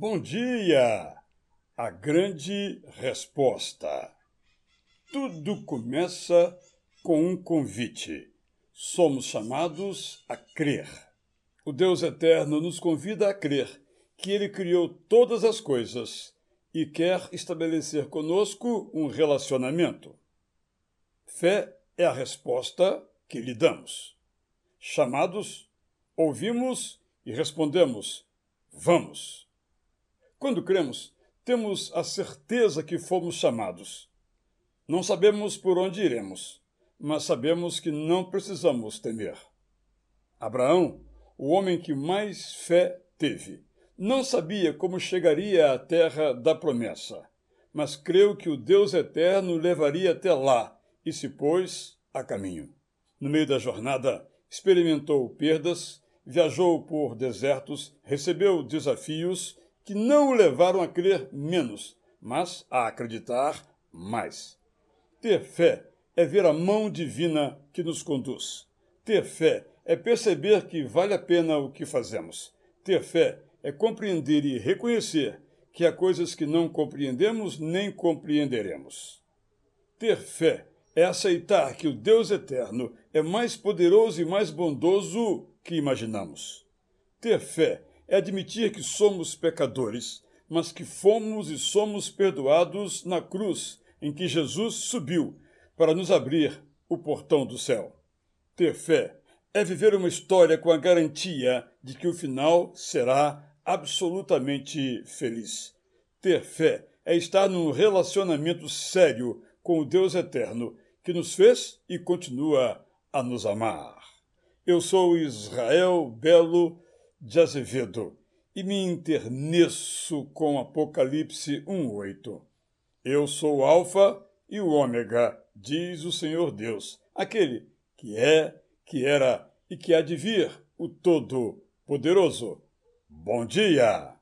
Bom dia! A grande resposta. Tudo começa com um convite. Somos chamados a crer. O Deus eterno nos convida a crer que Ele criou todas as coisas e quer estabelecer conosco um relacionamento. Fé é a resposta que lhe damos. Chamados, ouvimos e respondemos: Vamos. Quando cremos, temos a certeza que fomos chamados. Não sabemos por onde iremos, mas sabemos que não precisamos temer. Abraão, o homem que mais fé teve, não sabia como chegaria à terra da promessa, mas creu que o Deus eterno levaria até lá e se pôs a caminho. No meio da jornada, experimentou perdas, viajou por desertos, recebeu desafios que não o levaram a crer menos, mas a acreditar mais. Ter fé é ver a mão divina que nos conduz. Ter fé é perceber que vale a pena o que fazemos. Ter fé é compreender e reconhecer que há coisas que não compreendemos nem compreenderemos. Ter fé é aceitar que o Deus eterno é mais poderoso e mais bondoso que imaginamos. Ter fé é admitir que somos pecadores, mas que fomos e somos perdoados na cruz em que Jesus subiu para nos abrir o portão do céu. Ter fé é viver uma história com a garantia de que o final será absolutamente feliz. Ter fé é estar num relacionamento sério com o Deus eterno que nos fez e continua a nos amar. Eu sou Israel Belo de Azevedo e me interneço com Apocalipse 1:8. Eu sou o Alfa e o Ômega, diz o Senhor Deus, aquele que é, que era e que há de vir, o Todo-Poderoso. Bom dia!